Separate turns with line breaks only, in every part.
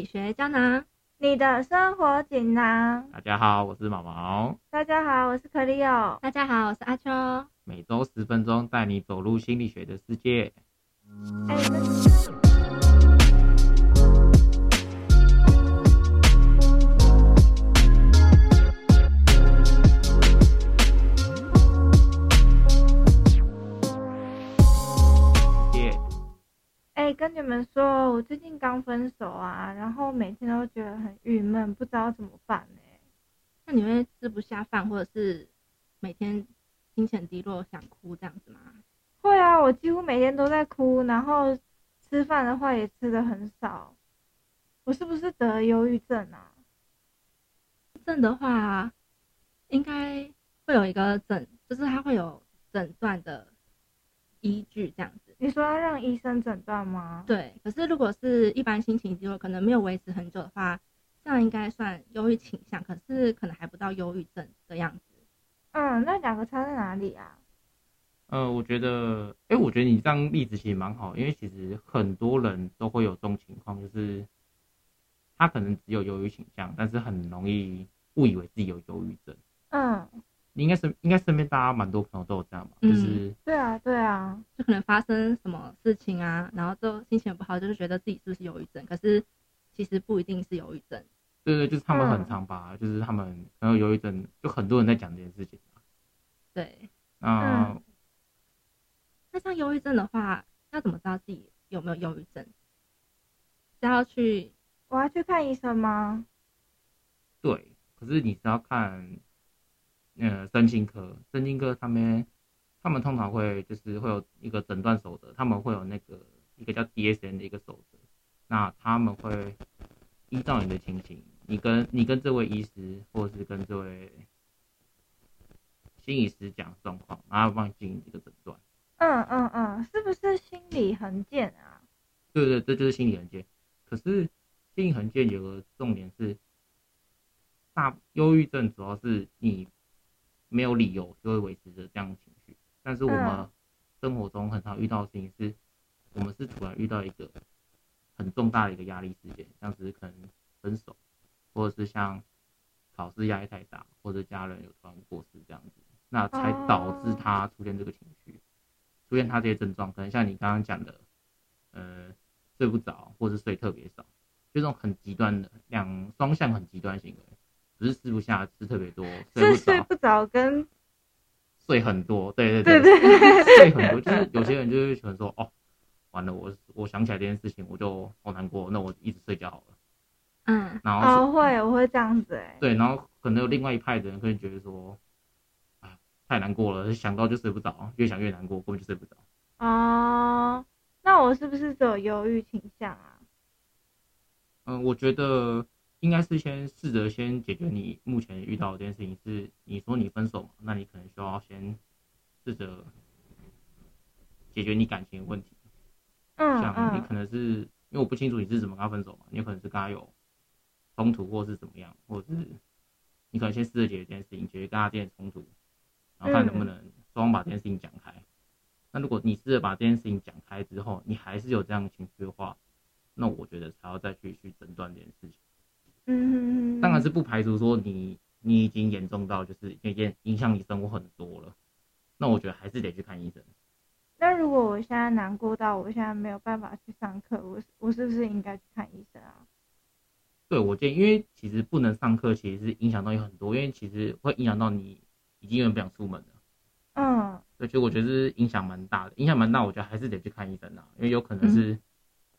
理学胶囊，
你的生活锦囊。
大家好，我是毛毛。
大家好，我是可里奥。
大家好，我是阿秋。
每周十分钟，带你走入心理学的世界。
哎、跟你们说，我最近刚分手啊，然后每天都觉得很郁闷，不知道怎么办呢、
那你会吃不下饭，或者是每天心情低落想哭这样子吗？
会啊，我几乎每天都在哭，然后吃饭的话也吃的很少。我是不是得了忧郁症啊？
症的话，应该会有一个诊，就是它会有诊断的依据这样子。
你说要让医生诊断吗？
对，可是如果是一般心情低落，可能没有维持很久的话，这样应该算忧郁倾向，可是可能还不到忧郁症的样子。
嗯，那两个差在哪里啊？
呃，我觉得，哎、我觉得你这样例子其实蛮好，因为其实很多人都会有这种情况，就是他可能只有忧郁倾向，但是很容易误以为自己有忧郁症。
嗯，
你应该身应该身边大家蛮多朋友都有这样吧？
嗯
就是
对啊，对啊，
就可能发生什么事情啊，然后就心情不好，就是觉得自己是不是忧郁症，可是其实不一定是忧郁症。
对对，就是他们很
嗯
常把，就是他们可能有忧郁症，就很多人在讲这件事情。
对，
那、
嗯
那像忧郁症的话，要怎么知道自己有没有忧郁症？是要去
我要去看医生吗？
对，可是你是要看，呃，身心科，身心科他们他们通常会就是会有一个诊断守则，他们会有那个一个叫 DSM 的一个守则，那他们会依照你的情形，你跟你跟这位医师或者是跟这位心理师讲状况，然后帮你进行一个诊断。
嗯嗯嗯，是不是心理横见啊？
对对，这就是心理横见。可是心理横见有个重点是，大忧郁症主要是你没有理由就会维持着这样的情绪，但是我们
嗯。
生活中很常遇到的事情是，我们是突然遇到一个很重大的一个压力事件，像是可能分手，或者是像考试压力太大，或者家人有突然过世这样子，那才导致
哦。
他出现这个情绪，出现他这些症状，可能像你刚刚讲的，呃，睡不着，或是睡特别少，就这种很极端的两双向很极端行为，不是吃不下，吃特别多，睡不着，
是睡不着跟
睡很多，对
对
对
对
睡很多，就是有些人就会喜欢说，哦，完了，我我想起来这件事情，我就好难过，那我一直睡觉好了。
嗯
然后
会我会这样子哎、
对，然后可能有另外一派的人会觉得说，啊，太难过了，想到就睡不着，越想越难过，根本就睡不着。
哦，那我是不是只有忧郁倾向啊？
嗯，我觉得应该是先试着先解决你目前遇到的这件事情。是你说你分手嘛，那你可能需要先试着解决你感情的问题。
嗯
像你
嗯
可能是因为我不清楚你是怎么跟他分手嘛，你有可能是跟他有冲突或是怎么样，或者是你可能先试着解决这件事情，解决跟他之间的冲突，然后看能不能双方把这件事情讲开。那如果你试着把这件事情讲开之后，你还是有这样的情绪的话，那我觉得才要再去去诊断这件事情。
嗯
当然是不排除说你你已经严重到就是已经影响你生活很多了，那我觉得还是得去看医生。
那如果我现在难过到我现在没有办法去上课，我我是不是应该去看医生啊？
对我建议，因为其实不能上课，其实是影响到有很多，因为其实会影响到你已经有点不想出门了。
嗯
对，所以我觉得是影响蛮大的，影响蛮大，我觉得还是得去看医生啊，因为有可能是，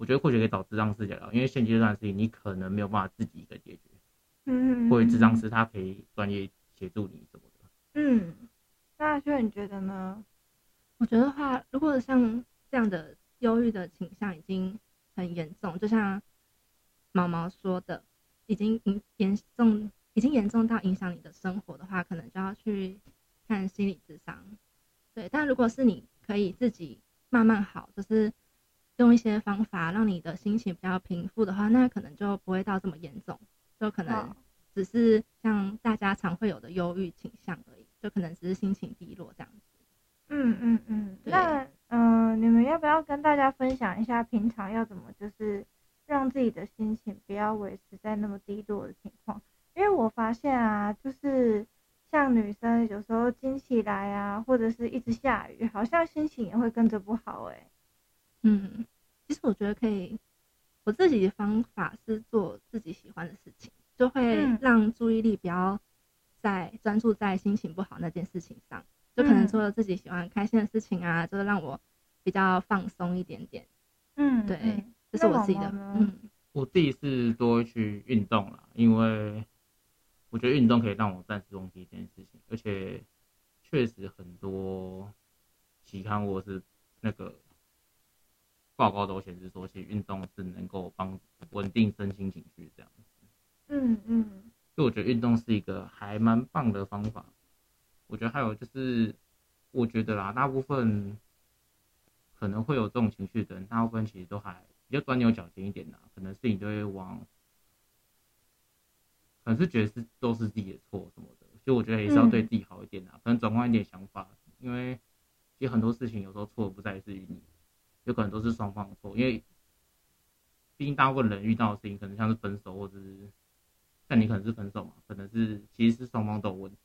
我觉得或许可以找智障师聊聊，因为现阶段的事情你可能没有办法自己一个解决，
嗯，
或者智障师他可以专业协助你什么的。
嗯，那就你觉得呢？
我觉得话，如果像这样的忧郁的倾向已经很严重，就像毛毛说的，已经严严重，已经严重到影响你的生活的话，可能就要去看心理智商。对，但如果是你可以自己慢慢好，就是用一些方法让你的心情比较平复的话，那可能就不会到这么严重，就可能只是像大家常会有的忧郁倾向而已，就可能只是心情低落这样子。
嗯嗯嗯，那嗯、呃你们要不要跟大家分享一下平常要怎么就是让自己的心情不要维持在那么低落的情况。因为我发现啊，就是像女生有时候惊起来啊，或者是一直下雨，好像心情也会跟着不好哎、
嗯，其实我觉得可以，我自己的方法是做自己喜欢的事情，就会
嗯。
让注意力不要在专注在心情不好那件事情上，就可能
嗯。
做了自己喜欢开心的事情啊，就是让我比较放松一点点。
嗯，
对
嗯
这是我自己的嗯。
我自己是多去运动啦，因为我觉得运动可以让我暂时忘记这件事情，而且确实很多期刊或是那个报告都显示说，其实运动是能够帮稳定身心情绪这样子。
嗯嗯
所以我觉得运动是一个还蛮棒的方法。我觉得还有就是，我觉得啦，大部分可能会有这种情绪的人，大部分其实都还比较钻牛角尖一点啦，可能是你都会往，可能是觉得是都是自己的错什么的，所以我觉得也是要对自己好一点啦，可能转换一点想法，因为其实很多事情有时候错的不在自于你，有可能都是双方的错，因为毕竟大部分人遇到的事情可能像是分手或者是。像你可能是分手嘛，可能是其实是双方都有问题。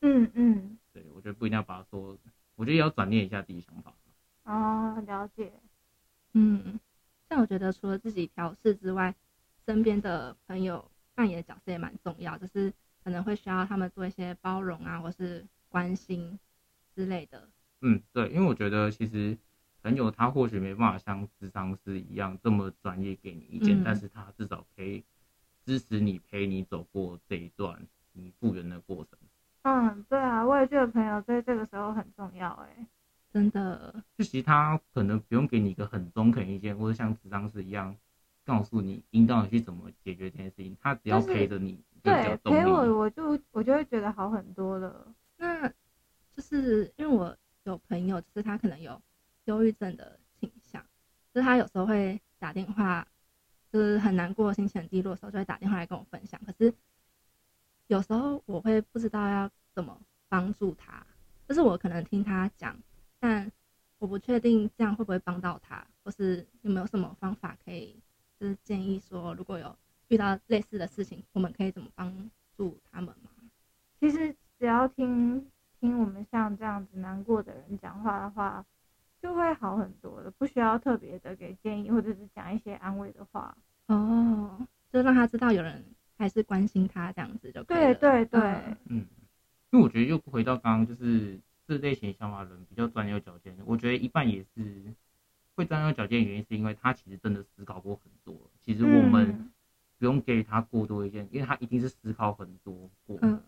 嗯嗯，
对我觉得不一定要把它说，我觉得也要转念一下自己想法。
哦，了解。
嗯，但我觉得除了自己调试之外，身边的朋友扮演的角色也蛮重要，就是可能会需要他们做一些包容啊，或是关心之类的。
嗯，对，因为我觉得其实朋友他或许没办法像智商师一样这么专业给你意见，
嗯
但是他至少可以支持你，陪你走过这一段你复原的过程。
嗯，对啊，我也觉得朋友在这个时候很重要哎。
真的，
就其实他可能不用给你一个很中肯意见，或者像智商师一样告诉你、引导你去怎么解决这件事情，他只要陪着你，
对，陪我我就我就会觉得好很多了。
那就是因为我有朋友，就是他可能有忧郁症的倾向，就是他有时候会打电话，就是很难过、心情很低落的时候，就会打电话来跟我分享。可是有时候我会不知道要怎么帮助他，就是我可能听他讲，但我不确定这样会不会帮到他，或是有没有什么方法可以，就是建议说，如果有遇到类似的事情，我们可以怎么帮助他们吗？
其实只要听听我们像这样子难过的人讲话的话，就会好很多的，不需要特别的给建议或者是讲一些安慰的话。
哦，就让他知道有人还是关心他这样子就可以了。
对对对，
嗯
嗯，因为我觉得又回到刚刚，就是这类型想法的人比较钻牛角尖。我觉得一半也是会钻牛角尖的原因，是因为他其实真的思考过很多。其实我们
嗯
不用给予他过多意见，因为他一定是思考很多过，
嗯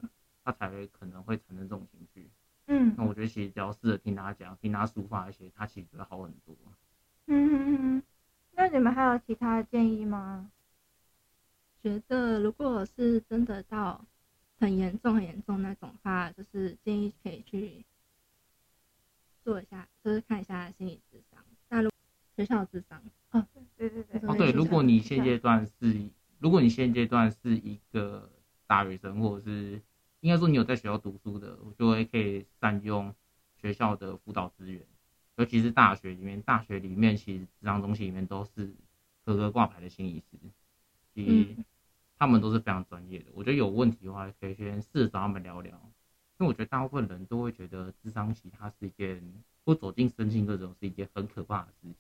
他才会可能会产生这种情绪。
嗯
那我觉得其实只要试着听他讲，听他抒发一些，他其实会好很多。
嗯嗯嗯。那你们还有其他的建议吗？
觉得如果是真的到很严重、很严重那种话，就是建议可以去做一下，就是看一下心理智商。那如学校智商，哦，
对对对，
哦，对，如果你现阶段是，如果你现阶段是一个大学生，或者是应该说你有在学校读书的，我就会可以善用学校的辅导资源，尤其是大学里面，大学里面其实职场中心里面都是合格挂牌的心理师，其实
嗯
他们都是非常专业的。我觉得有问题的话，可以先试着找他们聊聊，因为我觉得大部分人都会觉得智商期它是一件，或走进身心科这种是一件很可怕的事情。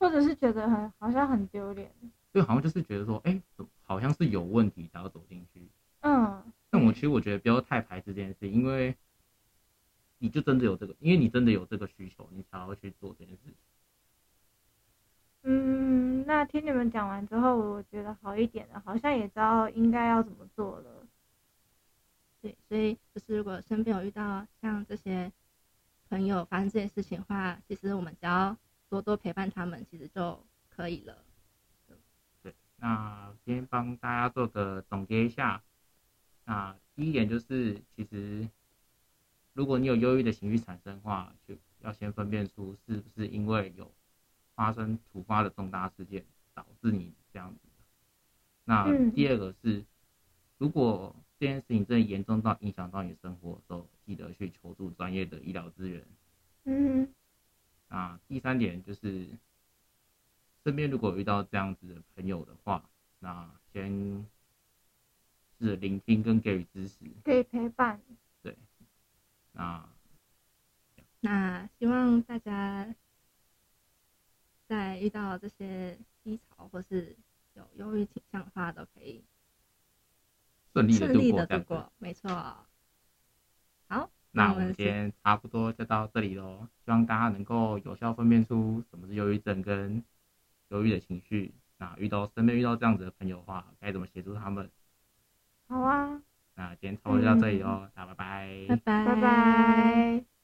或者是觉得很好像很丢脸。
对，好像就是觉得说，哎、好像是有问题才要走进去。
嗯，
但我其实我觉得不要太排斥这件事，因为你就真的有这个，因为你真的有这个需求，你才会去做这件事情。
嗯，那听你们讲完之后，我觉得好一点了，好像也知道应该要怎么做了。
对，所以就是如果身边有遇到像这些朋友发生这些事情的话，其实我们只要多多陪伴他们，其实就可以了。
对，那今天帮大家做个总结一下。那第一点就是，其实如果你有忧郁的情绪产生的话，就要先分辨出是不是因为有发生突发的重大事件导致你这样子的。那
嗯
第二个是，如果这件事情真的严重到影响到你的生活的时候，记得去求助专业的医疗资源。
嗯
那第三点就是，身边如果遇到这样子的朋友的话，那先是聆听跟给予支持，
可以陪伴。
对那
那希望大家在遇到这些低潮或是有忧郁倾向的话，都可以
顺利的
顺利的
度过。
度过。没错。好，
那
我们
我们今天差不多就到这里喽，希望大家能够有效分辨出什么是忧郁症跟忧郁的情绪。那遇到身边遇到这样子的朋友的话，该怎么协助他们？
好啊，
那今天差不多就到这里哦，大家拜拜。
拜拜，
拜拜。